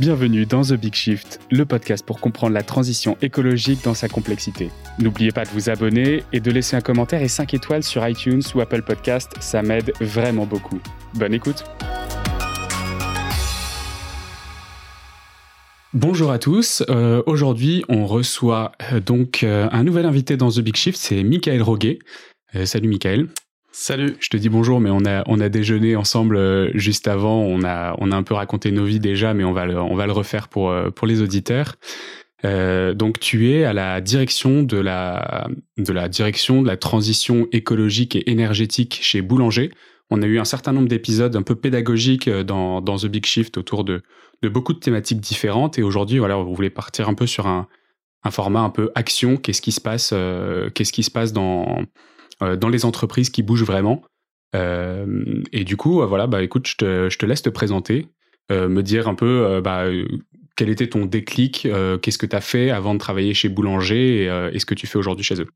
Bienvenue dans The Big Shift, le podcast pour comprendre la transition écologique dans sa complexité. N'oubliez pas de vous abonner et de laisser un commentaire et 5 étoiles sur iTunes ou Apple Podcast, ça m'aide vraiment beaucoup. Bonne écoute Bonjour à tous, euh, aujourd'hui on reçoit euh, donc euh, un nouvel invité dans The Big Shift, c'est Michael Roguet. salut Michael. Salut. Je te dis bonjour, mais on a on a déjeuné ensemble euh, juste avant. On a on a un peu raconté nos vies déjà, mais on va le on va le refaire pour euh, pour les auditeurs. Euh, donc tu es à la direction de la de la direction de la transition écologique et énergétique chez Boulanger. On a eu un certain nombre d'épisodes un peu pédagogiques dans dans The Big Shift autour de de beaucoup de thématiques différentes. Et aujourd'hui, voilà, on voulait partir un peu sur un un format un peu action. Qu'est-ce qui se passe Qu'est-ce qui se passe dans dans les entreprises qui bougent vraiment. Euh, et du coup, euh, voilà, bah écoute, je te, je te laisse te présenter, me dire un peu bah, quel était ton déclic, qu'est-ce que tu as fait avant de travailler chez Boulanger et, ce que tu fais aujourd'hui chez eux.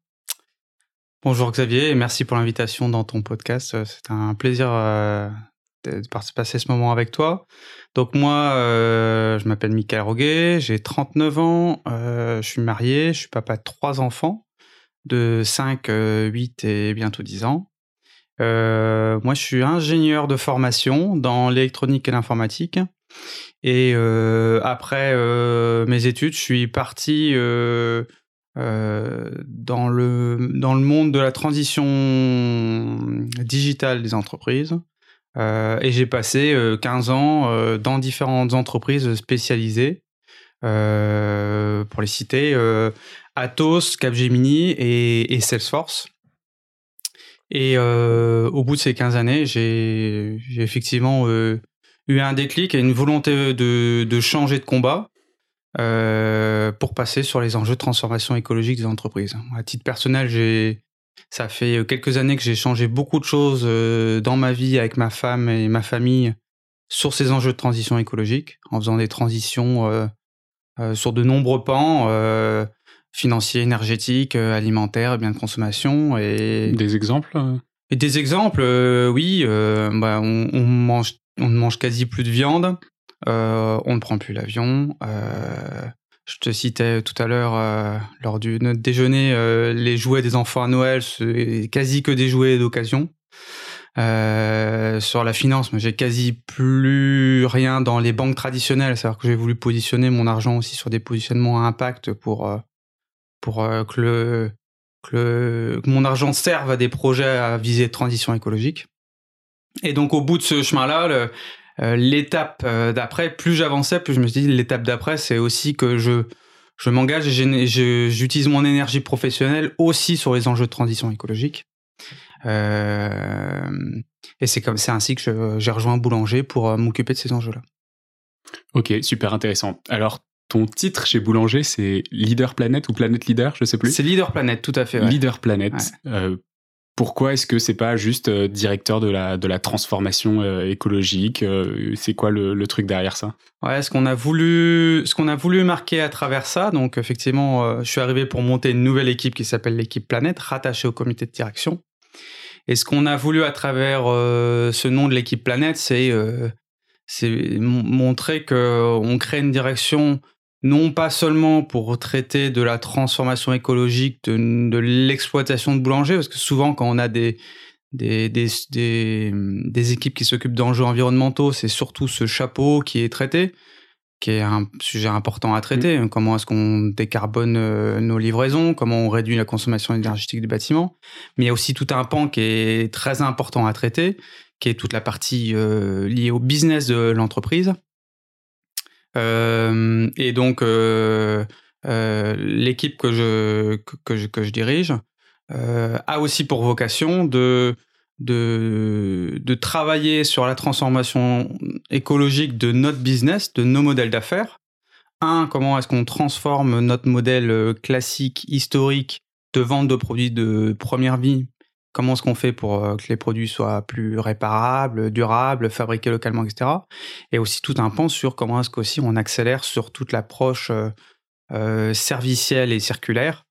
Bonjour Xavier et merci pour l'invitation dans ton podcast. C'est un plaisir de passer ce moment avec toi. Donc moi, je m'appelle Michael Roguet, j'ai 39 ans, je suis marié, je suis papa de trois enfants de 5, 8 euh, et bientôt 10 ans. Euh, moi, je suis ingénieur de formation dans l'électronique et l'informatique. Et euh, après mes études, je suis parti dans, le, dans le monde de la transition digitale des entreprises. et j'ai passé 15 ans dans différentes entreprises spécialisées. pour les citer, Atos, Capgemini et, Salesforce. Et euh, au bout de ces 15 années, j'ai effectivement euh, eu un déclic et une volonté de, changer de combat euh, pour passer sur les enjeux de transformation écologique des entreprises. À titre personnel, ça fait quelques années que j'ai changé beaucoup de choses dans ma vie avec ma femme et ma famille sur ces enjeux de transition écologique, en faisant des transitions sur de nombreux pans financiers, énergétiques, euh, alimentaires, biens de consommation. Et... Des exemples euh? Et Des exemples, euh, oui. bah, on, on, mange, on ne mange quasi plus de viande. on ne prend plus l'avion. je te citais tout à l'heure, lors du notre déjeuner, les jouets des enfants à Noël, c'est quasi que des jouets d'occasion. sur la finance, j'ai quasi plus rien dans les banques traditionnelles. C'est-à-dire que j'ai voulu positionner mon argent aussi sur des positionnements à impact pour pour euh, que, le, que, mon argent serve à des projets à visée transition écologique. Et donc au bout de ce chemin-là, euh, l'étape euh, d'après, plus j'avançais, plus je me suis dit l'étape d'après, c'est aussi que je je m'engage et j'utilise mon énergie professionnelle aussi sur les enjeux de transition écologique. Euh, et c'est comme c'est ainsi que j'ai rejoint Boulanger pour m'occuper de ces enjeux-là. Ok, super intéressant. Alors ton titre chez Boulanger, c'est Leader Planète ou Planète Leader, je sais plus. C'est Leader Planète, tout à fait. Leader Planète. Euh, pourquoi est-ce que c'est pas juste euh, directeur de la de la transformation euh, écologique C'est quoi le, truc derrière ça? Ouais, ce qu'on a voulu ce qu'on a voulu marquer à travers ça. Donc effectivement, je suis arrivé pour monter une nouvelle équipe qui s'appelle l'équipe Planète, rattachée au comité de direction. Et ce qu'on a voulu à travers ce nom de l'équipe Planète, c'est c'est montrer que on crée une direction non pas seulement pour traiter de la transformation écologique, de, l'exploitation de boulanger, parce que souvent quand on a des, des, des, des, équipes qui s'occupent d'enjeux environnementaux, c'est surtout ce chapeau qui est traité, qui est un sujet important à traiter. Mmh. Comment est-ce qu'on décarbone euh, nos livraisons? Comment on réduit la consommation énergétique du bâtiment? Mais il y a aussi tout un pan qui est très important à traiter, qui est toute la partie euh, liée au business de l'entreprise et donc, euh, euh, l'équipe que je, que, je, que je dirige a aussi pour vocation de, de, de travailler sur la transformation écologique de notre business, de nos modèles d'affaires. Un, comment est-ce qu'on transforme notre modèle classique, historique de vente de produits de première vie comment est-ce qu'on fait pour euh, que les produits soient plus réparables, durables, fabriqués localement, etc. Et aussi tout un pan sur comment est-ce qu'aussi on accélère sur toute l'approche euh, euh, servicielle et circulaire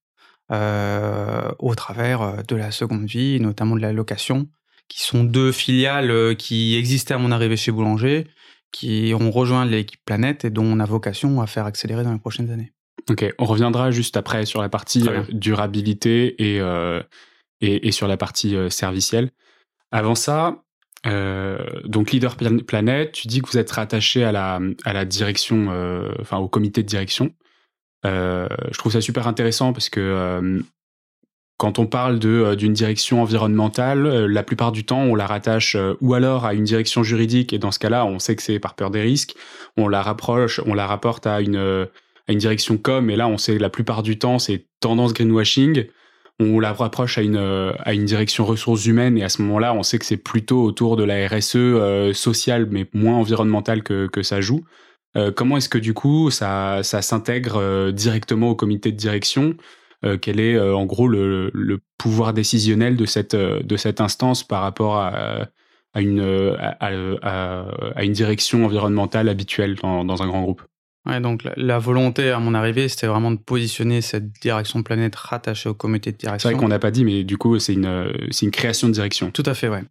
au travers de la seconde vie, notamment de la location, qui sont deux filiales qui existaient à mon arrivée chez Boulanger, qui ont rejoint l'équipe Planète et dont on a vocation à faire accélérer dans les prochaines années. Ok, on reviendra juste après sur la partie durabilité et, et, sur la partie servicielle. Avant ça, euh, donc leader planète, tu dis que vous êtes rattaché à la, à la direction, euh, enfin au comité de direction. Euh, je trouve ça super intéressant parce que euh, quand on parle euh, d'une direction environnementale, la plupart du temps on la rattache ou alors à une direction juridique et dans ce cas-là on sait que c'est par peur des risques. On la rapproche, on la rapporte à une à une direction com et là on sait que la plupart du temps c'est tendance greenwashing on la rapproche à une, à une direction ressources humaines et à ce moment-là, on sait que c'est plutôt autour de la RSE euh, sociale, mais moins environnementale que, que ça joue. Euh, comment est-ce que du coup ça, ça s'intègre euh, directement au comité de direction? Quel est en gros le, le, pouvoir décisionnel de cette, de cette instance par rapport à, à, une, à, à, une direction environnementale habituelle dans, dans un grand groupe? Ouais, donc la, volonté à mon arrivée, c'était vraiment de positionner cette direction planète rattachée au comité de direction. C'est vrai qu'on n'a pas dit, mais du coup, c'est une, c'est une création de direction. Tout à fait, ouais.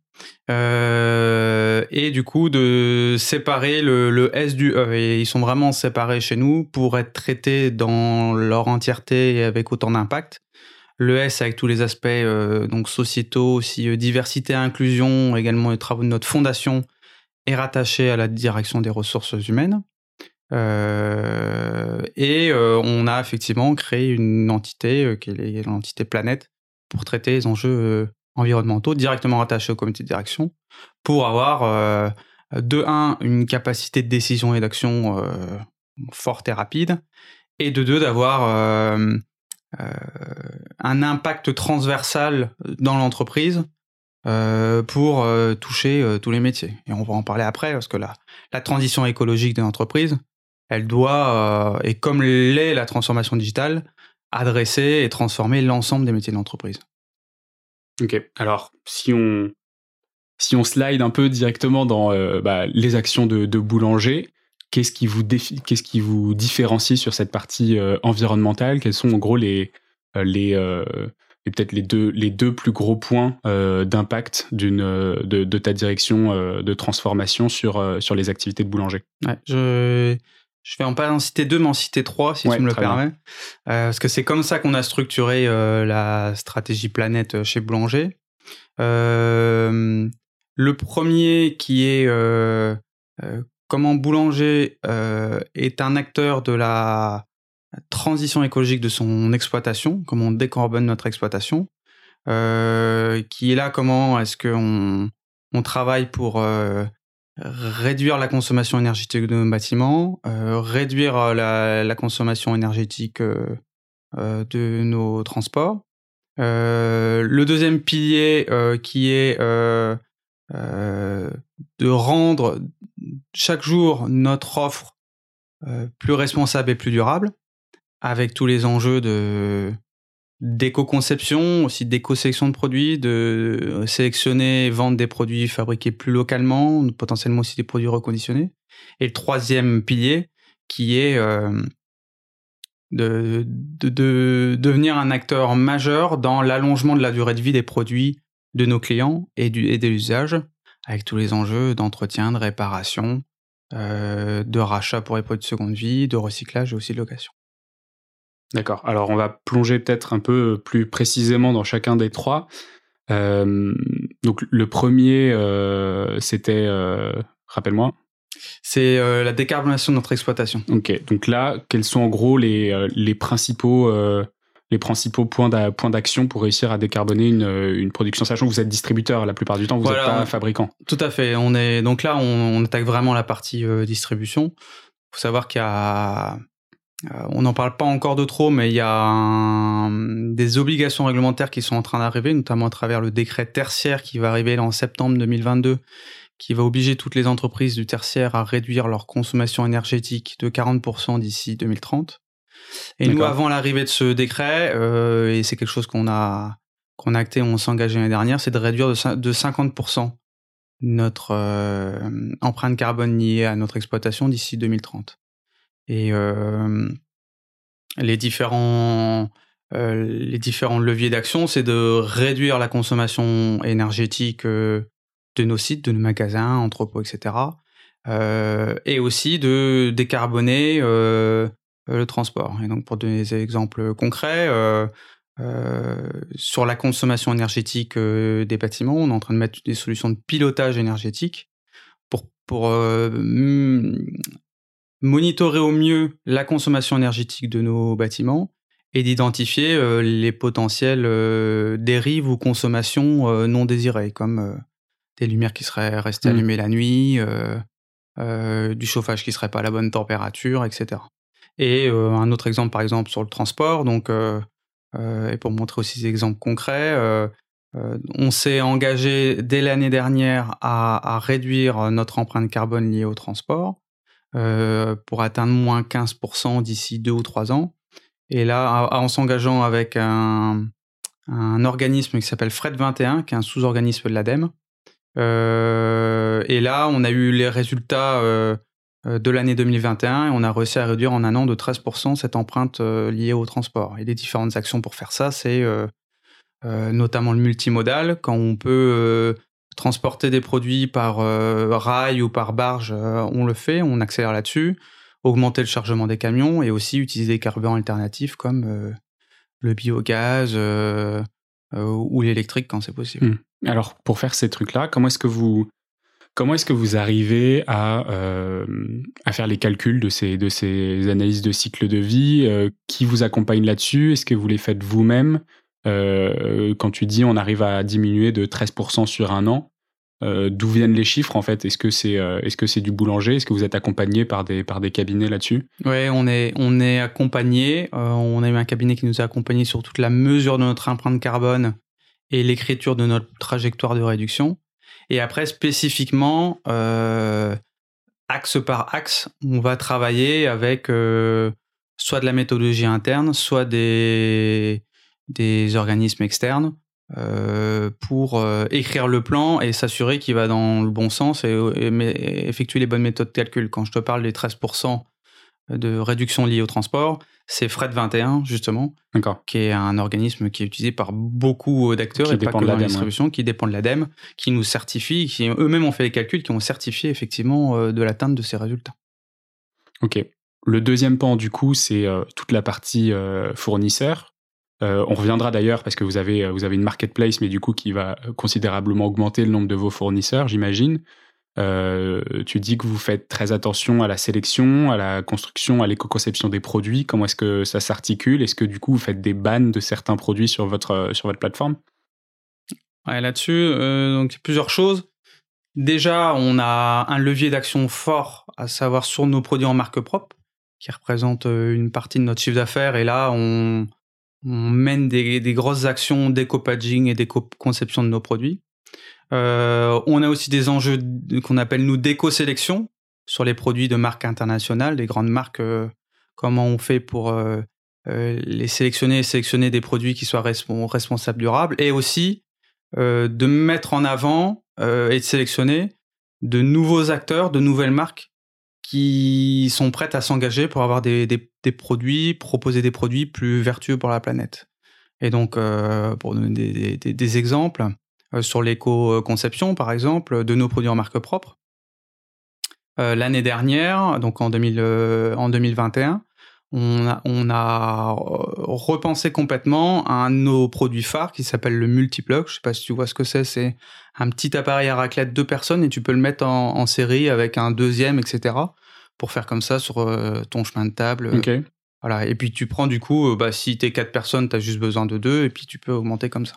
Euh, et du coup, de séparer le, le, S du E. Et ils sont vraiment séparés chez nous pour être traités dans leur entièreté et avec autant d'impact. Le S avec tous les aspects euh, donc sociétaux, aussi euh, diversité, inclusion, également les travaux de notre fondation, est rattaché à la direction des ressources humaines. Euh, et euh, on a effectivement créé une entité euh, qui est l'entité Planète pour traiter les enjeux environnementaux directement rattachés au comité de direction pour avoir de un une capacité de décision et d'action forte et rapide et de deux d'avoir un impact transversal dans l'entreprise pour toucher tous les métiers. Et on va en parler après, parce que la, la transition écologique de l'entreprise, elle doit, euh, et comme l'est la transformation digitale, adresser et transformer l'ensemble des métiers de l'entreprise. Ok, alors si on, si on slide un peu directement dans euh, bah, les actions de, boulanger, qu'est-ce qui, vous qu'est-ce qui vous différencie sur cette partie euh, environnementale? Quels sont en gros les, les, peut-être les deux, les deux plus gros points d'impact d'une, de, de, ta direction de transformation sur, sur les activités de boulanger? Ouais, je, je vais en pas en citer deux, mais en citer trois, si tu me le permets. Euh, parce que c'est comme ça qu'on a structuré euh, la stratégie planète euh, chez Boulanger. le premier qui est comment Boulanger est un acteur de la transition écologique de son exploitation, comment on décarbone notre exploitation, qui est là comment est-ce qu'on on travaille pour réduire la consommation énergétique de nos bâtiments, euh, réduire euh, la, consommation énergétique euh, de nos transports. Le deuxième pilier qui est de rendre chaque jour notre offre plus responsable et plus durable, avec tous les enjeux de d'éco-conception, aussi d'éco-sélection de produits, de euh, sélectionner et vendre des produits fabriqués plus localement, potentiellement aussi des produits reconditionnés. Et le troisième pilier, qui est euh, de, de, devenir un acteur majeur dans l'allongement de la durée de vie des produits de nos clients et, du, et des usages, avec tous les enjeux d'entretien, de réparation, euh, de rachat pour les produits de seconde vie, de recyclage et aussi de location. D'accord. Alors on va plonger peut-être un peu plus précisément dans chacun des trois. Euh, donc le premier, euh, c'était, euh, rappelle-moi. C'est la décarbonation de notre exploitation. Ok. Donc là, quels sont en gros les, les principaux les principaux points d'action pour réussir à décarboner une, une, production, sachant que vous êtes distributeur la plupart du temps, vous n'êtes pas fabricant. Tout à fait. On est donc là, on, on attaque vraiment la partie distribution. Il faut savoir qu'il y a euh, on n'en parle pas encore de trop, mais il y a des obligations réglementaires qui sont en train d'arriver, notamment à travers le décret tertiaire qui va arriver en septembre 2022, qui va obliger toutes les entreprises du tertiaire à réduire leur consommation énergétique de 40% d'ici 2030. Et nous, avant l'arrivée de ce décret, euh, et c'est quelque chose qu'on a qu'on a acté, on s'est engagé l'année dernière, c'est de réduire de, 50% notre euh, empreinte carbone liée à notre exploitation d'ici 2030. Et euh, les différents euh, les différents leviers d'action, c'est de réduire la consommation énergétique euh, de nos sites, de nos magasins, entrepôts, etc. et aussi de décarboner le transport. Et donc pour donner des exemples concrets, sur la consommation énergétique des bâtiments, on est en train de mettre des solutions de pilotage énergétique pour, pour monitorer au mieux la consommation énergétique de nos bâtiments et d'identifier euh, les potentielles euh, dérives ou consommations euh, non désirées, comme des lumières qui seraient restées mmh. allumées la nuit, du chauffage qui serait pas à la bonne température, etc. Et un autre exemple, par exemple, sur le transport, donc, et pour montrer aussi des exemples concrets, on s'est engagé dès l'année dernière à, à, réduire notre empreinte carbone liée au transport. Euh, pour atteindre moins 15% d'ici deux ou trois ans. Et là, en s'engageant avec un, organisme qui s'appelle Fred 21, qui est un sous-organisme de l'ADEME. Euh, et là, on a eu les résultats euh, de l'année 2021 et on a réussi à réduire en un an de 13% cette empreinte liée au transport. Et les différentes actions pour faire ça, c'est notamment le multimodal, quand on peut transporter des produits par euh, rail ou par barge, euh, on le fait, on accélère là-dessus. Augmenter le chargement des camions et aussi utiliser des carburants alternatifs comme euh, le biogaz ou l'électrique quand c'est possible. Hmm. Alors pour faire ces trucs-là, comment est-ce que vous comment est-ce que vous arrivez à, à faire les calculs de ces de ces analyses de cycle de vie Qui vous accompagne là-dessus? Est-ce que vous les faites vous-même? Euh, quand tu dis on arrive à diminuer de 13% sur un an, euh, d'où viennent les chiffres en fait? Est-ce que c'est euh, est-ce que du boulanger? Est-ce que vous êtes accompagné par des par des cabinets là-dessus? Oui, on est on est accompagné. on a eu un cabinet qui nous a accompagné sur toute la mesure de notre empreinte carbone et l'écriture de notre trajectoire de réduction. Et après spécifiquement axe par axe, on va travailler avec soit de la méthodologie interne, soit des des organismes externes euh, pour euh, écrire le plan et s'assurer qu'il va dans le bon sens et, effectuer les bonnes méthodes de calcul. Quand je te parle des 13% de réduction liée au transport, c'est Fred 21 justement, qui est un organisme qui est utilisé par beaucoup d'acteurs et pas que dans la distribution, qui dépend de l'ADEME, qui nous certifie, qui eux-mêmes ont fait les calculs, qui ont certifié effectivement euh, de l'atteinte de ces résultats. Ok. Le deuxième pan du coup, c'est toute la partie fournisseur. Euh, on reviendra d'ailleurs parce que vous avez, euh, vous avez une marketplace, mais du coup qui va considérablement augmenter le nombre de vos fournisseurs, j'imagine. Euh, tu dis que vous faites très attention à la sélection, à la construction, à l'éco-conception des produits. Comment est-ce que ça s'articule? Est-ce que du coup vous faites des bans de certains produits sur votre, sur votre plateforme? Ouais, Là-dessus, donc plusieurs choses. Déjà, on a un levier d'action fort, à savoir sur nos produits en marque propre, qui représente une partie de notre chiffre d'affaires. Et là, on, on mène des, grosses actions d'éco-packaging et d'éco-conception de nos produits. Euh, on a aussi des enjeux qu'on appelle nous d'éco-sélection sur les produits de marques internationales, des grandes marques. Euh, comment on fait pour euh, les sélectionner et sélectionner des produits qui soient responsables durables et aussi de mettre en avant et de sélectionner de nouveaux acteurs, de nouvelles marques qui sont prêtes à s'engager pour avoir des, des, produits, proposer des produits plus vertueux pour la planète. Et donc, euh, pour donner des, des exemples, euh, sur l'éco-conception, par exemple, de nos produits en marque propre, euh, l'année dernière, donc en, 2000, en 2021, on a, on a repensé complètement un de nos produits phares qui s'appelle le Multiplug. Je sais pas si tu vois ce que c'est. C'est un petit appareil à raclette deux personnes et tu peux le mettre en, série avec un deuxième, etc. Pour faire comme ça sur euh, ton chemin de table. Voilà. Et puis tu prends du coup, euh, bah, si t'es quatre personnes, t'as juste besoin de deux et puis tu peux augmenter comme ça.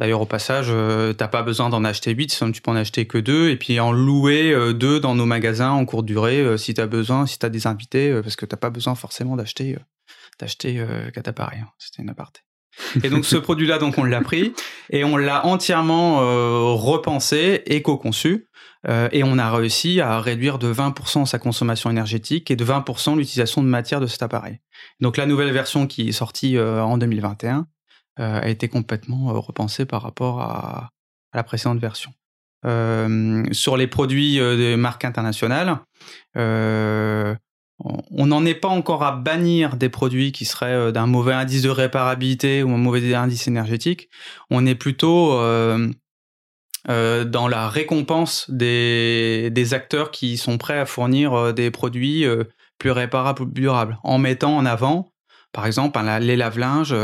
D'ailleurs, au passage, euh, t'as pas besoin d'en acheter 8, sinon tu peux en acheter que deux, et puis en louer euh, deux dans nos magasins en courte durée euh, si t'as besoin, si t'as des invités, parce que t'as pas besoin forcément d'acheter d'acheter quatre appareils. Hein. C'était une aparté. Et donc ce produit-là, donc on l'a pris et on l'a entièrement repensé, éco-conçu, et on a réussi à réduire de 20% sa consommation énergétique et de 20% l'utilisation de matière de cet appareil. Donc la nouvelle version qui est sortie en 2021 euh, a été complètement euh, repensé par rapport à, la précédente version. Euh, sur les produits des marques internationales, on n'en est pas encore à bannir des produits qui seraient d'un mauvais indice de réparabilité ou un mauvais indice énergétique. On est plutôt dans la récompense des, acteurs qui sont prêts à fournir des produits plus réparables ou durables, en mettant en avant, par exemple, les lave-linges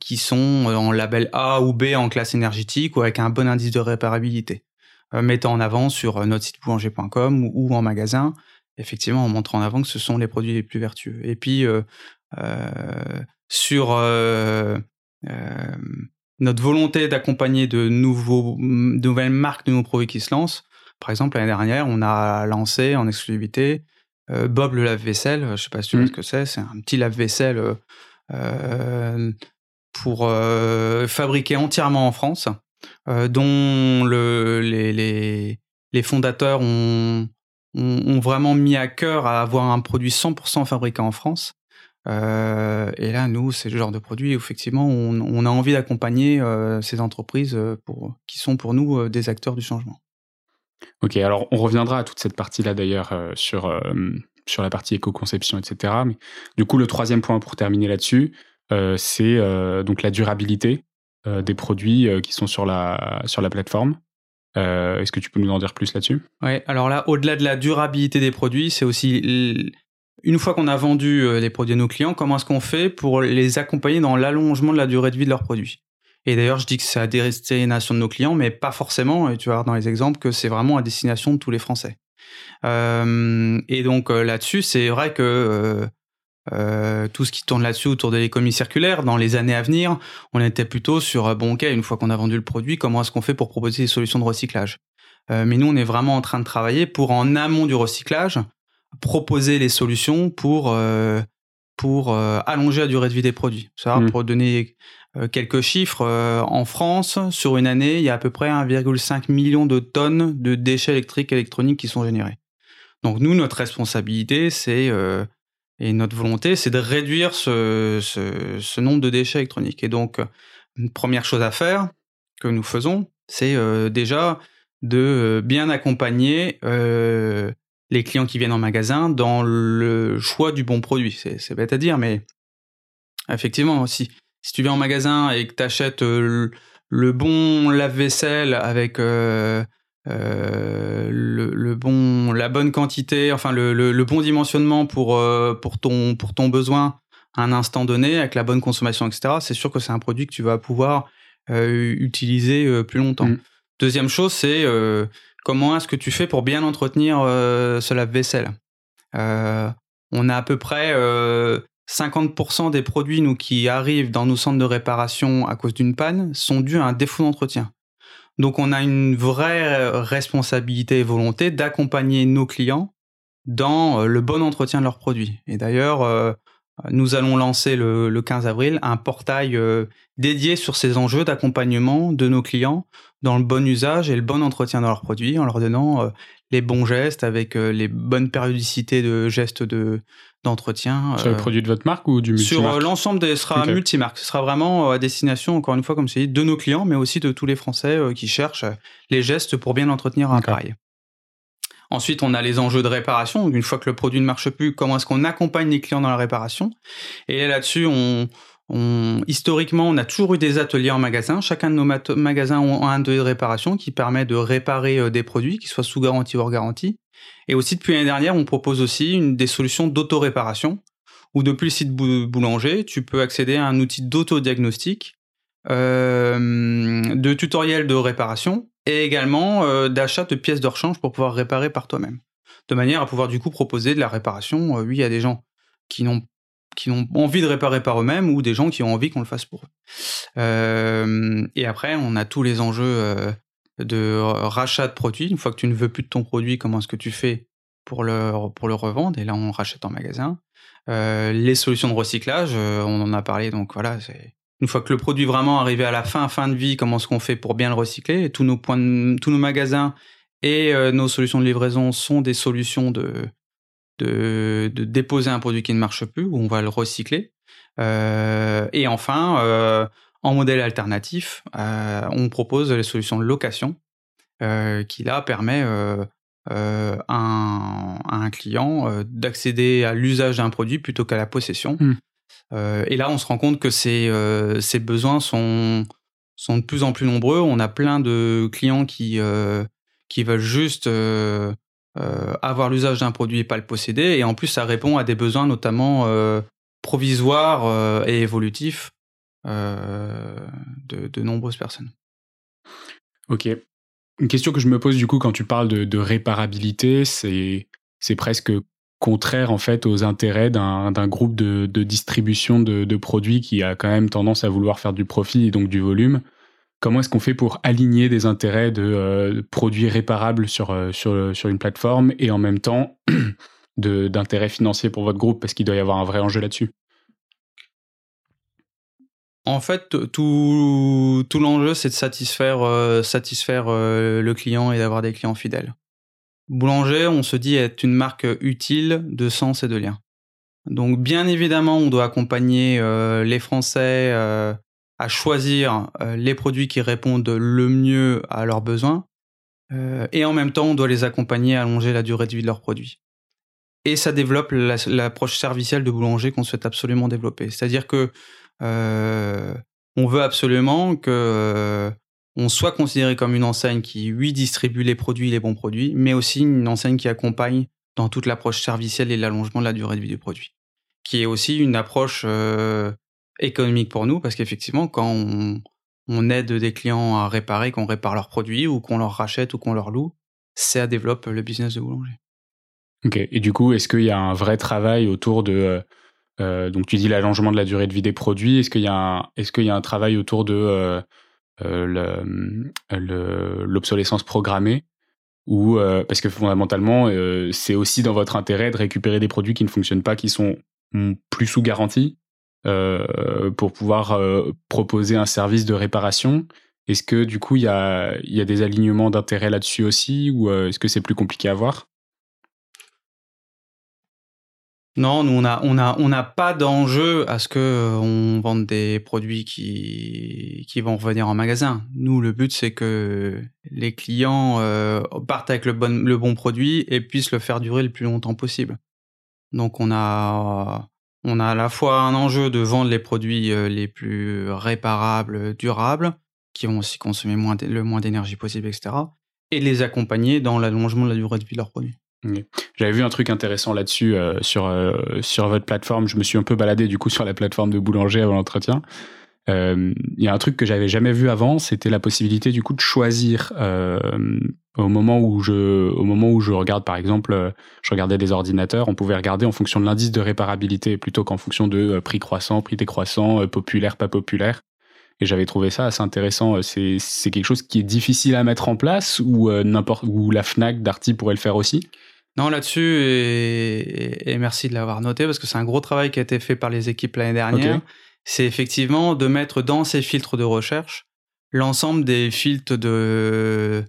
qui sont en label A ou B en classe énergétique ou avec un bon indice de réparabilité. mettant en avant sur notre site boulanger.com ou, ou, en magasin, effectivement en montrant en avant que ce sont les produits les plus vertueux. Et puis, sur notre volonté d'accompagner de nouveaux, nouvelles marques, de nouveaux produits qui se lancent. Par exemple, l'année dernière, on a lancé en exclusivité euh, Bob le lave-vaisselle. Je ne sais pas si tu vois mmh. ce que c'est. C'est un petit lave-vaisselle euh, euh pour euh, fabriquer entièrement en France, dont le, les, les, les, fondateurs ont, ont, vraiment mis à cœur à avoir un produit 100% fabriqué en France. Euh, et là, nous, c'est le genre de produit où effectivement, on, a envie d'accompagner euh, ces entreprises euh, qui sont pour nous des acteurs du changement. Ok, alors on reviendra à toute cette partie-là d'ailleurs sur, sur la partie éco-conception, etc. Mais du coup, le troisième point pour terminer là-dessus, c'est donc la durabilité des produits qui sont sur la, sur la plateforme. Est-ce que tu peux nous en dire plus là-dessus? Oui, alors là, au-delà de la durabilité des produits, c'est aussi une fois qu'on a vendu euh, les produits à nos clients, comment est-ce qu'on fait pour les accompagner dans l'allongement de la durée de vie de leurs produits? Et d'ailleurs, je dis que c'est à destination de nos clients, mais pas forcément. Et tu vas voir dans les exemples que c'est vraiment à destination de tous les Français. Euh, et donc euh, là-dessus, c'est vrai que tout ce qui tourne là-dessus autour de l'économie circulaire, dans les années à venir, on était plutôt sur bon, ok, une fois qu'on a vendu le produit, comment est-ce qu'on fait pour proposer des solutions de recyclage? Mais nous, on est vraiment en train de travailler pour, en amont du recyclage, proposer les solutions pour euh, pour euh, allonger la durée de vie des produits. Ça, mmh. pour donner euh, quelques chiffres, en France, sur une année, il y a à peu près 1,5 million de tonnes de déchets électriques et électroniques qui sont générés. Donc nous, notre responsabilité, c'est et notre volonté, c'est de réduire ce, nombre de déchets électroniques. Et donc, une première chose à faire que nous faisons, c'est déjà de bien accompagner euh, les clients qui viennent en magasin dans le choix du bon produit. C'est bête à dire, mais effectivement, si, tu viens en magasin et que tu achètes euh, le, bon lave-vaisselle avec euh, euh, le, bon, la bonne quantité, enfin le, le bon dimensionnement pour, pour, ton, pour ton besoin à un instant donné, avec la bonne consommation, etc., c'est sûr que c'est un produit que tu vas pouvoir utiliser plus longtemps. Mmh. Deuxième chose, c'est comment est-ce que tu fais pour bien entretenir euh, ce lave-vaisselle? Euh, On a à peu près 50% euh, des produits nous, qui arrivent dans nos centres de réparation à cause d'une panne sont dus à un défaut d'entretien. Donc on a une vraie responsabilité et volonté d'accompagner nos clients dans le bon entretien de leurs produits. Et d'ailleurs, nous allons lancer le, 15 avril un portail euh, dédié sur ces enjeux d'accompagnement de nos clients dans le bon usage et le bon entretien de leurs produits en leur donnant euh, les bons gestes avec euh, les bonnes périodicités de gestes de d'entretien. Sur les produits de votre marque ou du multimarque? Sur l'ensemble des sera multimarque. Ce sera vraiment à destination, encore une fois, comme c'est dit, de nos clients, mais aussi de tous les Français qui cherchent les gestes pour bien entretenir un appareil. Ensuite, on a les enjeux de réparation. une fois que le produit ne marche plus, comment est-ce qu'on accompagne les clients dans la réparation? Et là-dessus, on, historiquement, on a toujours eu des ateliers en magasin. Chacun de nos magasins ont un atelier de réparation qui permet de réparer euh, des produits, qui soient sous garantie ou hors garantie. Et aussi, depuis l'année dernière, on propose aussi des solutions d'auto-réparation, où depuis le site boulanger, tu peux accéder à un outil d'autodiagnostic, euh, de tutoriel de réparation, et également euh, d'achat de pièces de rechange pour pouvoir réparer par toi-même. De manière à pouvoir du coup proposer de la réparation, oui, à des gens qui n'ont qui ont envie de réparer par eux-mêmes ou des gens qui ont envie qu'on le fasse pour eux. Euh, et après, on a tous les enjeux de rachat de produits. Une fois que tu ne veux plus de ton produit, comment est-ce que tu fais pour le, pour le revendre? Et là, on rachète en magasin. les solutions de recyclage, on en a parlé, donc voilà, une fois que le produit vraiment arrivé à la fin, fin de vie, comment est-ce qu'on fait pour bien le recycler? Tous nos points, tous nos magasins et euh, nos solutions de livraison sont des solutions de, de, déposer un produit qui ne marche plus, où on va le recycler. Euh, et enfin, euh, en modèle alternatif, on propose les solutions de location, qui là permet à un client d'accéder à l'usage d'un produit plutôt qu'à la possession. Euh, et là, on se rend compte que ces, euh, ces besoins sont, sont de plus en plus nombreux. On a plein de clients qui, qui veulent juste avoir l'usage d'un produit et pas le posséder. Et en plus, ça répond à des besoins notamment provisoires et évolutifs de, de nombreuses personnes. Ok. Une question que je me pose du coup quand tu parles de, réparabilité, c'est c'est presque contraire en fait aux intérêts d'un groupe de, distribution de, produits qui a quand même tendance à vouloir faire du profit et donc du volume. Comment est-ce qu'on fait pour aligner des intérêts de euh, produits réparables sur, euh, sur, une plateforme et en même temps d'intérêts financiers pour votre groupe? Parce qu'il doit y avoir un vrai enjeu là-dessus en fait, tout, l'enjeu, c'est de satisfaire, euh, euh, le client et d'avoir des clients fidèles. Boulanger, on se dit être une marque utile de sens et de lien. Donc, bien évidemment, on doit accompagner euh, les Français à choisir les produits qui répondent le mieux à leurs besoins. et en même temps, on doit les accompagner à allonger la durée de vie de leurs produits. Et ça développe l'approche servicielle de Boulanger qu'on souhaite absolument développer. C'est-à-dire que euh, on veut absolument que euh, on soit considéré comme une enseigne qui, oui, distribue les produits, les bons produits, mais aussi une enseigne qui accompagne dans toute l'approche servicielle et l'allongement de la durée de vie du produit, qui est aussi une approche euh, économique pour nous, parce qu'effectivement, quand on, aide des clients à réparer, qu'on répare leurs produits, ou qu'on leur rachète, ou qu'on leur loue, ça développe le business de boulanger. Ok, et du coup, est-ce qu'il y a un vrai travail autour de euh, donc tu dis l'allongement de la durée de vie des produits. Est-ce qu'il y a un, est-ce y a un travail autour de euh, euh, l'obsolescence programmée ou parce que fondamentalement c'est aussi dans votre intérêt de récupérer des produits qui ne fonctionnent pas, qui sont plus sous garantie? Pour pouvoir proposer un service de réparation. Est-ce que du coup il y a, y a des alignements d'intérêt là-dessus aussi ou est-ce que c'est plus compliqué à voir? Non, nous on a on a on n'a pas d'enjeu à ce que euh, on vende des produits qui qui vont revenir en magasin. Nous le but c'est que les clients euh, partent avec le bon le bon produit et puissent le faire durer le plus longtemps possible. Donc on a on a à la fois un enjeu de vendre les produits euh, les plus réparables, durables, qui vont aussi consommer le moins d'énergie possible, etc. Et les accompagner dans l'allongement de la durée de vie de leurs produits. J'avais vu un truc intéressant là-dessus euh, sur euh, sur votre plateforme. Je me suis un peu baladé du coup sur la plateforme de Boulanger avant l'entretien. Euh, il y a un truc que j'avais jamais vu avant, c'était la possibilité du coup de choisir au moment où je au moment où je regarde par exemple, je regardais des ordinateurs, on pouvait regarder en fonction de l'indice de réparabilité plutôt qu'en fonction de prix croissant, prix décroissant, populaire, pas populaire. Et j'avais trouvé ça assez intéressant. C'est c'est quelque chose qui est difficile à mettre en place ou n'importe ou la Fnac, Darty pourrait le faire aussi? Non, là-dessus, et, merci de l'avoir noté, parce que c'est un gros travail qui a été fait par les équipes l'année dernière. C'est effectivement de mettre dans ces filtres de recherche l'ensemble des filtres de,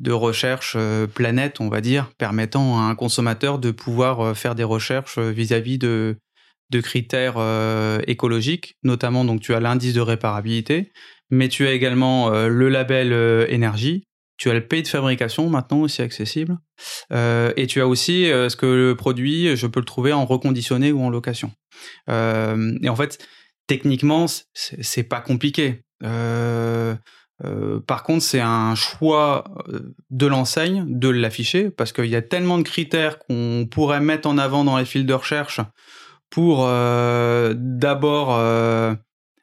de recherche euh, planète, on va dire, permettant à un consommateur de pouvoir euh, faire des recherches euh, vis-à-vis de, de critères écologiques, notamment donc tu as l'indice de réparabilité, mais tu as également le label énergie, tu as le pays de fabrication maintenant aussi accessible. Et tu as aussi ce que le produit, je peux le trouver en reconditionné ou en location. Et en fait, techniquement, c'est pas compliqué. par contre, c'est un choix de l'enseigne de l'afficher parce qu'il y a tellement de critères qu'on pourrait mettre en avant dans les fils de recherche pour d'abord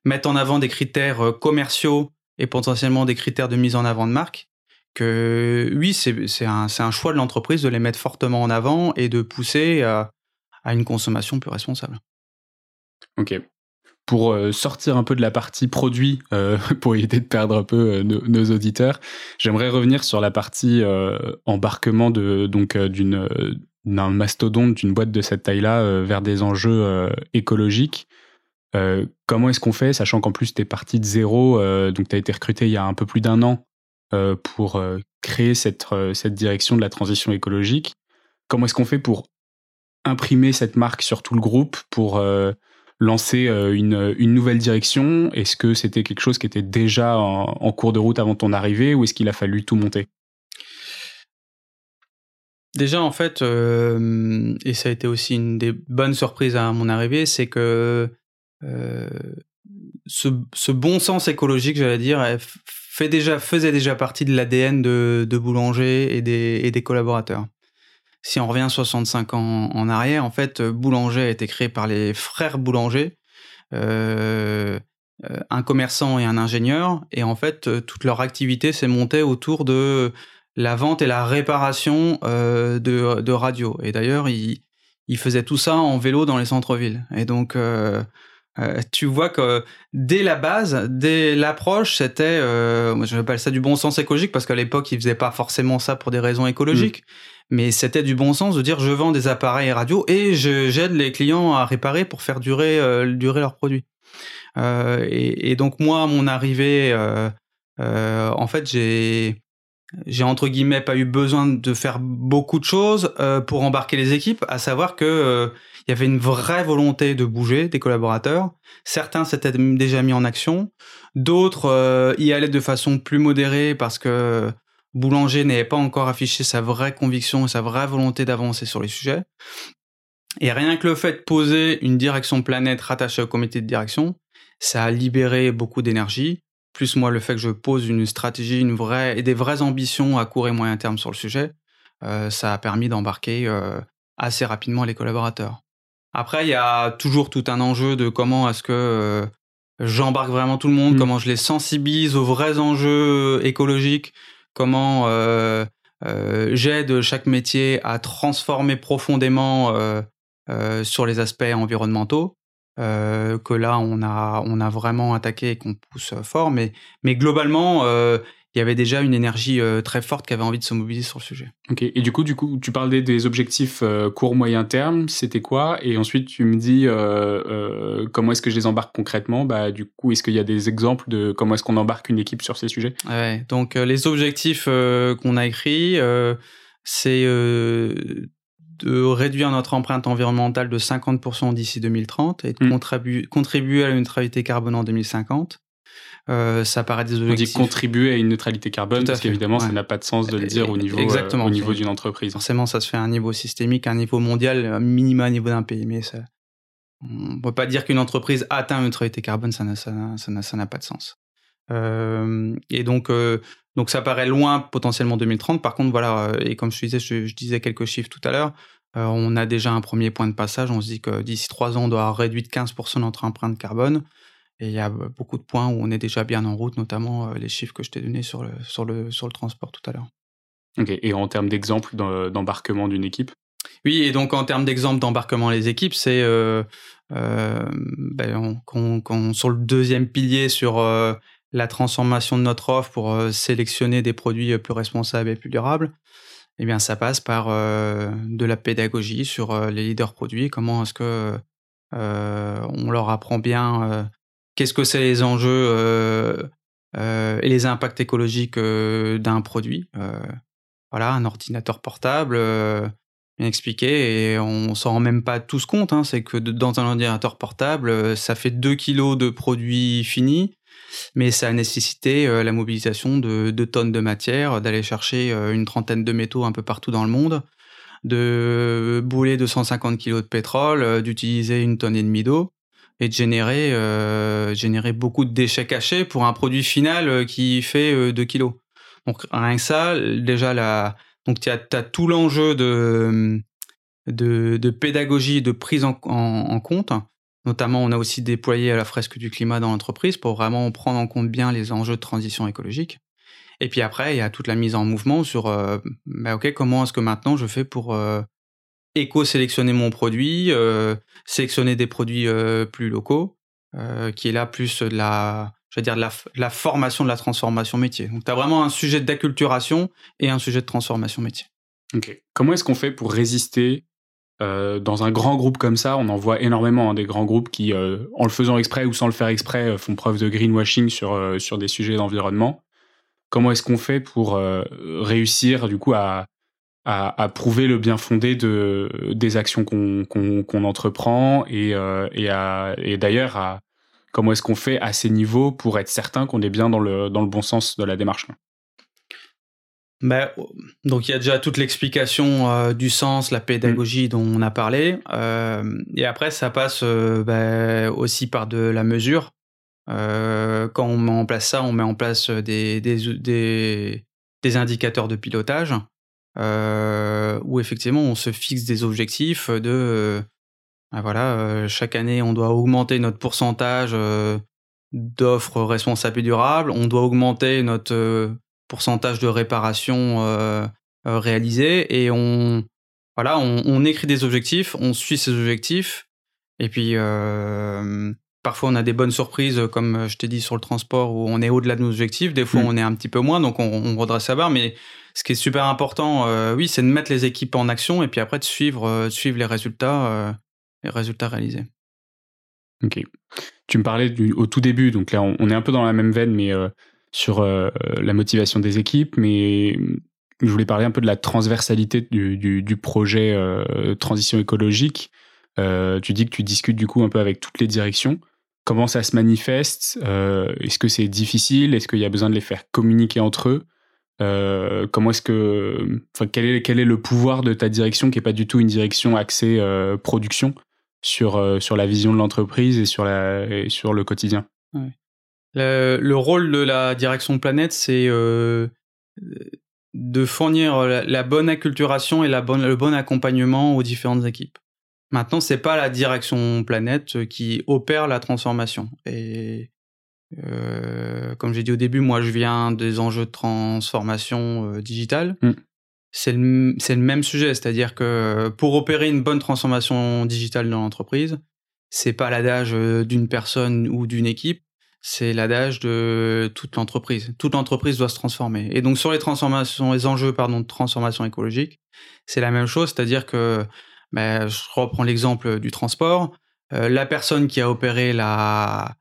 mettre en avant des critères commerciaux et potentiellement des critères de mise en avant de marque que oui, c'est un, un, choix de l'entreprise de les mettre fortement en avant et de pousser à, à une consommation plus responsable. Ok. Pour euh, sortir un peu de la partie produit, euh, pour éviter de perdre un peu euh, nos, auditeurs, j'aimerais revenir sur la partie embarquement de donc d'une d'un mastodonte, d'une boîte de cette taille-là, vers des enjeux écologiques. comment est-ce qu'on fait, sachant qu'en plus tu es parti de zéro, donc tu as été recruté il y a un peu plus d'un an pour créer cette, cette direction de la transition écologique. Comment est-ce qu'on fait pour imprimer cette marque sur tout le groupe, pour lancer une, une, nouvelle direction Est-ce que c'était quelque chose qui était déjà en, cours de route avant ton arrivée ou est-ce qu'il a fallu tout monter? Déjà, en fait, et ça a été aussi une des bonnes surprises à mon arrivée, c'est que ce, bon sens écologique, j'allais dire, faisait déjà partie de l'ADN de, Boulanger et des, collaborateurs. Si on revient 65 ans en arrière, en fait, Boulanger a été créé par les frères Boulanger, euh, euh un commerçant et un ingénieur, et en fait, euh, toute leur activité s'est montée autour de la vente et la réparation euh, de, de radio. Et d'ailleurs, ils, faisaient tout ça en vélo dans les centres-villes. Et donc, euh, euh, tu vois que dès la base, dès l'approche, c'était, euh, je appelle ça du bon sens écologique parce qu'à l'époque, ils faisaient pas forcément ça pour des raisons écologiques, mm. Mais c'était du bon sens de dire je vends des appareils radio et j'aide les clients à réparer pour faire durer euh, durer leurs produits. Euh, et, donc moi, à mon arrivée, en fait, j'ai j'ai entre guillemets pas eu besoin de faire beaucoup de choses euh, pour embarquer les équipes, à savoir que euh, il y avait une vraie volonté de bouger des collaborateurs. Certains s'étaient déjà mis en action, d'autres euh, y allaient de façon plus modérée parce que Boulanger n'avait pas encore affiché sa vraie conviction et sa vraie volonté d'avancer sur les sujets. Et rien que le fait de poser une direction planète rattachée au comité de direction, ça a libéré beaucoup d'énergie plus moi le fait que je pose une stratégie, une vraie et des vraies ambitions à court et moyen terme sur le sujet, euh, ça a permis d'embarquer euh, assez rapidement les collaborateurs. Après, il y a toujours tout un enjeu de comment est-ce que euh, j'embarque vraiment tout le monde, mmh. comment je les sensibilise aux vrais enjeux écologiques, comment j'aide chaque métier à transformer profondément sur les aspects environnementaux. Euh, que là on a on a vraiment attaqué et qu'on pousse fort mais mais globalement euh, il y avait déjà une énergie euh, très forte qui avait envie de se mobiliser sur le sujet. Ok. Et du coup, du coup, tu parlais des objectifs court moyen terme. C'était quoi? Et ensuite, tu me dis comment est-ce que je les embarque concrètement? Bah, du coup, est-ce qu'il y a des exemples de comment est-ce qu'on embarque une équipe sur ces sujets? Ouais. Donc, les objectifs qu'on a écrits, c'est de réduire notre empreinte environnementale de 50% d'ici 2030 et de mmh. contribuer à la neutralité carbone en 2050. Euh, ça paraît des objectifs. On dit contribuer à une neutralité carbone parce qu'évidemment, ça n'a pas de sens de le dire au niveau, euh, au niveau d'une entreprise. Forcément, ça se fait à un niveau systémique, à un niveau mondial, un minima à niveau d'un pays. Mais ça, on ne peut pas dire qu'une entreprise atteint une neutralité carbone, ça n'a ça, ça, ça pas de sens. Euh, et donc, donc ça paraît loin potentiellement 2030. Par contre, voilà, et comme je disais, je, disais quelques chiffres tout à l'heure, on a déjà un premier point de passage. On se dit que d'ici trois ans, on doit réduire de 15% notre empreinte carbone. Et il y a beaucoup de points où on est déjà bien en route, notamment les chiffres que je t'ai donnés sur le, sur, le, sur le transport tout à l'heure. Ok, et en termes d'exemple d'embarquement d'une équipe? Oui, et donc en termes d'exemple d'embarquement les équipes, c'est euh, ben, sur le deuxième pilier sur la transformation de notre offre pour euh, sélectionner des produits euh, plus responsables et plus durables, eh bien, ça passe par euh, de la pédagogie sur les leaders produits. Comment est-ce que on leur apprend bien qu'est-ce que c'est les enjeux et les impacts écologiques d'un produit. voilà, un ordinateur portable, bien expliqué, et on s'en rend même pas tous compte. Hein, c'est que dans un ordinateur portable, ça fait 2 kilos de produits finis mais ça a nécessité euh, la mobilisation de 2 tonnes de matière, d'aller chercher euh, une trentaine de métaux un peu partout dans le monde, de bouler 250 kg de pétrole, euh, d'utiliser une tonne et demie d'eau et de générer, générer beaucoup de déchets cachés pour un produit final qui fait 2 kg. Donc rien que ça, déjà la... donc tu as, tout l'enjeu de, de, pédagogie, de prise en, compte Notamment, on a aussi déployé la fresque du climat dans l'entreprise pour vraiment prendre en compte bien les enjeux de transition écologique. Et puis après, il y a toute la mise en mouvement sur, euh, bah, ok, comment est-ce que maintenant je fais pour euh, éco-sélectionner mon produit, euh, sélectionner des produits plus locaux, qui est là plus de la, je veux dire, la, la formation de la transformation métier. Donc, tu as vraiment un sujet d'acculturation et un sujet de transformation métier. Ok. Comment est-ce qu'on fait pour résister euh, dans un grand groupe comme ça, on en voit énormément hein, des grands groupes qui, euh, en le faisant exprès ou sans le faire exprès, euh, font preuve de greenwashing sur sur des sujets d'environnement. Comment est-ce qu'on fait pour réussir du coup à, à, à, prouver le bien fondé de des actions qu'on qu'on entreprend et et, et d'ailleurs à comment est-ce qu'on fait à ces niveaux pour être certain qu'on est bien dans le dans le bon sens de la démarche bah, donc il y a déjà toute l'explication euh, du sens, la pédagogie mm. dont on a parlé, euh, et après ça passe euh, bah, aussi par de la mesure. quand on met en place ça, on met en place des, des, des, indicateurs de pilotage où effectivement on se fixe des objectifs de ben voilà, chaque année on doit augmenter notre pourcentage d'offres responsables et durables, on doit augmenter notre pourcentage de réparation réalisée et on voilà, on, écrit des objectifs, on suit ces objectifs. Et puis parfois on a des bonnes surprises comme je t'ai dit sur le transport où on est au-delà de nos objectifs, des fois mmh. on est un petit peu moins donc on, redresse sa barre mais ce qui est super important oui, c'est de mettre les équipes en action et puis après de suivre suivre les résultats les résultats réalisés. Ok. Tu me parlais du, au tout début, donc là on, est un peu dans la même veine, mais euh, sur euh, la motivation des équipes, mais je voulais parler un peu de la transversalité du, du, projet euh, transition écologique. tu dis que tu discutes du coup un peu avec toutes les directions. Comment ça se manifeste Est-ce que c'est difficile Est-ce qu'il y a besoin de les faire communiquer entre eux comment est-ce que, quel est, le pouvoir de ta direction qui est pas du tout une direction axée production sur, euh, la vision de l'entreprise et sur, le quotidien? Le, rôle de la direction planète, c'est euh, de fournir la, bonne acculturation et le bon accompagnement aux différentes équipes. Maintenant, c'est pas la direction planète qui opère la transformation. Et euh, comme j'ai dit au début, moi, je viens des enjeux de transformation digitale. Mm c'est le, le, même sujet, c'est-à-dire que pour opérer une bonne transformation digitale dans l'entreprise, c'est pas l'adage euh, d'une personne ou d'une équipe, c'est l'adage de toute l'entreprise. Toute l'entreprise doit se transformer. Et donc sur les transformations, les enjeux pardon de transformation écologique, c'est la même chose, c'est-à-dire que ben, je reprends l'exemple du transport. Euh, la personne qui a opéré la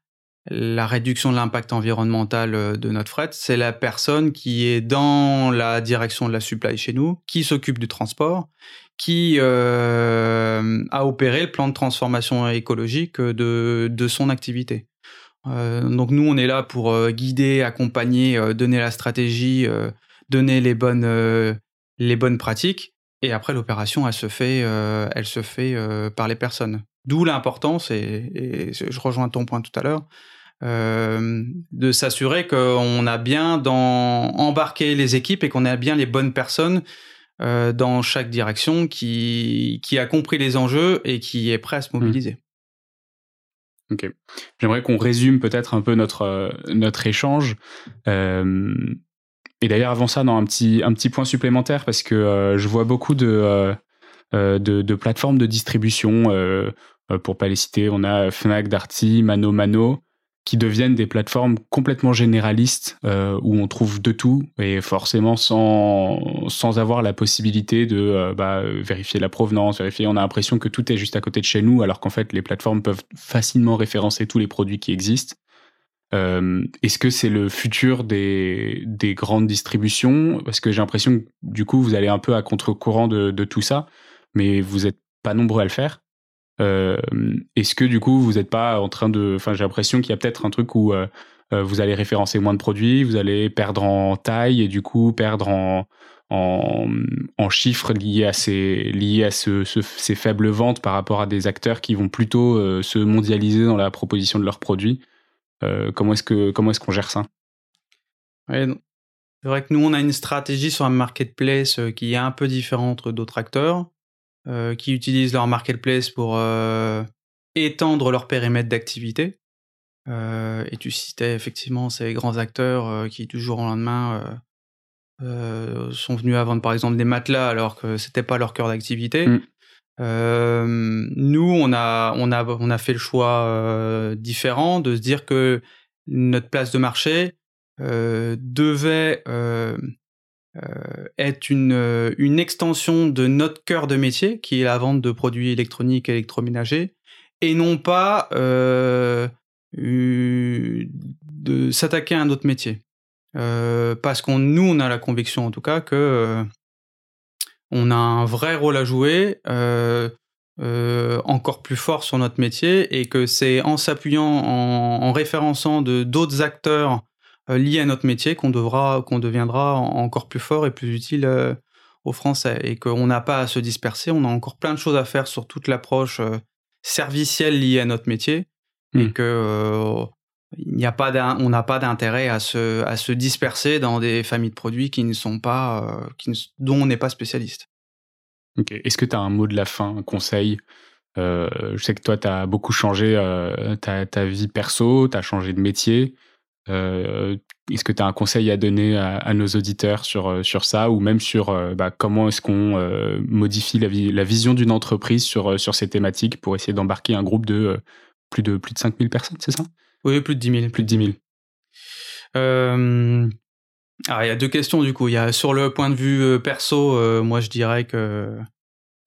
la réduction de l'impact environnemental euh, de notre fret, c'est la personne qui est dans la direction de la supply chez nous, qui s'occupe du transport, qui euh, a opéré le plan de transformation écologique de, de son activité. Euh, donc nous, on est là pour guider, accompagner, donner la stratégie, donner les bonnes, les bonnes pratiques. Et après, l'opération, elle se fait, elle se fait par les personnes. D'où l'importance, et, et, je rejoins ton point tout à l'heure, euh, de s'assurer qu'on a bien dans, embarqué les équipes et qu'on a bien les bonnes personnes euh, dans chaque direction qui, qui a compris les enjeux et qui est prêt à se mmh. mobiliser. Ok. J'aimerais qu'on résume peut-être un peu notre, euh, notre échange. Euh, et d'ailleurs, avant ça, dans un petit, un petit point supplémentaire, parce que euh, je vois beaucoup de, de, de, plateformes de distribution, pour pas les citer, on a Fnac, Darty, Mano Mano, qui deviennent des plateformes complètement généralistes euh, où on trouve de tout et forcément sans, sans avoir la possibilité de euh, bah, vérifier la provenance. On a l'impression que tout est juste à côté de chez nous alors qu'en fait les plateformes peuvent facilement référencer tous les produits qui existent. Euh, Est-ce que c'est le futur des, des grandes distributions? Parce que j'ai l'impression que du coup vous allez un peu à contre-courant de, tout ça, mais vous n'êtes pas nombreux à le faire. Euh, est-ce que du coup vous n'êtes pas en train de, enfin j'ai l'impression qu'il y a peut-être un truc où euh, vous allez référencer moins de produits, vous allez perdre en taille et du coup perdre en, chiffres liés à ces liés à ce, ces faibles ventes par rapport à des acteurs qui vont plutôt se mondialiser dans la proposition de leurs produits. Comment est-ce que comment est-ce qu'on gère ça? C'est vrai que nous on a une stratégie sur un marketplace qui est un peu différente d'autres acteurs. Euh, qui utilisent leur marketplace pour euh, étendre leur périmètre d'activité. Euh, et tu citais effectivement ces grands acteurs qui, du jour au lendemain, sont venus à vendre par exemple des matelas alors que c'était pas leur cœur d'activité. Mm. Nous, on a, on, a, on a fait le choix différent de se dire que notre place de marché devait euh, est une, euh, une extension de notre cœur de métier, qui est la vente de produits électroniques et électroménagers, et non pas euh, de s'attaquer à un autre métier. parce qu'on nous, on a la conviction en tout cas que on a un vrai rôle à jouer, encore plus fort sur notre métier, et que c'est en s'appuyant, en, en référençant de d'autres acteurs euh, lié à notre métier qu'on devra, qu'on deviendra encore plus fort et plus utile euh, aux Français et qu'on n'a pas à se disperser. On a encore plein de choses à faire sur toute l'approche euh, servicielle liée à notre métier et hmm. que il n'y a pas on n'a pas d'intérêt à se, à se disperser dans des familles de produits qui ne sont pas, qui dont on n'est pas spécialiste. Est-ce que tu as un mot de la fin, un conseil? Euh, Je sais que toi, tu as beaucoup changé euh, ta, vie perso, tu as changé de métier. Euh, est-ce que tu as un conseil à donner à, nos auditeurs sur, sur ça ou même sur bah, comment est-ce qu'on modifie la, la vision d'une entreprise sur, sur ces thématiques pour essayer d'embarquer un groupe de plus de, plus de 5000 personnes, c'est ça? Oui, plus de 10 000. Plus de 10 000. Alors, il y a deux questions du coup. Sur le point de vue perso, moi je dirais que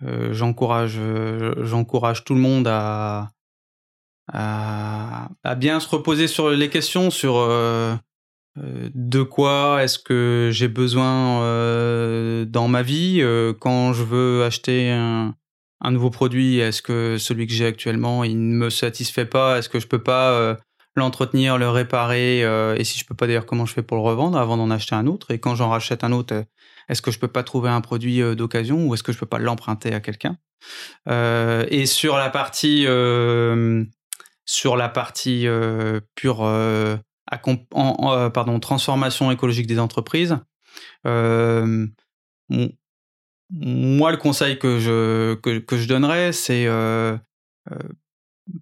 euh, j'encourage euh, tout le monde à, bien se reposer sur les questions sur euh, de quoi est-ce que j'ai besoin dans ma vie quand je veux acheter un, un nouveau produit est-ce que celui que j'ai actuellement il ne me satisfait pas est-ce que je peux pas l'entretenir le réparer et si je peux pas d'ailleurs comment je fais pour le revendre avant d'en acheter un autre? Et quand j'en rachète un autre est-ce que je peux pas trouver un produit euh, d'occasion ou est-ce que je peux pas l'emprunter à quelqu'un? Euh, Et sur la partie euh, sur la partie pure pardon transformation écologique des entreprises. moi, le conseil que je que, je donnerais, c'est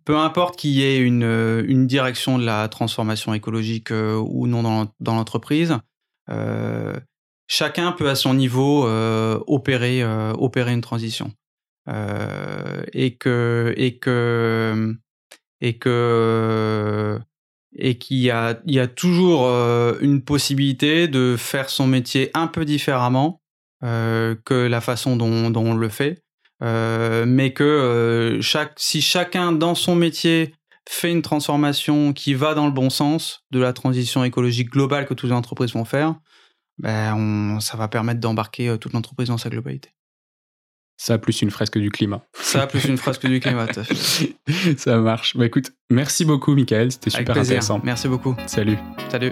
peu importe qu'il y ait une, une direction de la transformation écologique ou non dans, l'entreprise, chacun peut à son niveau euh, opérer euh, opérer une transition. Euh, et que et que et que et qu'il y a il y a toujours une possibilité de faire son métier un peu différemment que la façon dont on le fait mais que chaque si chacun dans son métier fait une transformation qui va dans le bon sens de la transition écologique globale que toutes les entreprises vont faire, ben ça va permettre d'embarquer euh, toute l'entreprise dans sa globalité. Ça plus une fresque du climat. Ça plus une fresque du climat. ça marche. Bah écoute, merci beaucoup Michael, c'était super intéressant. Merci beaucoup. Salut. Salut.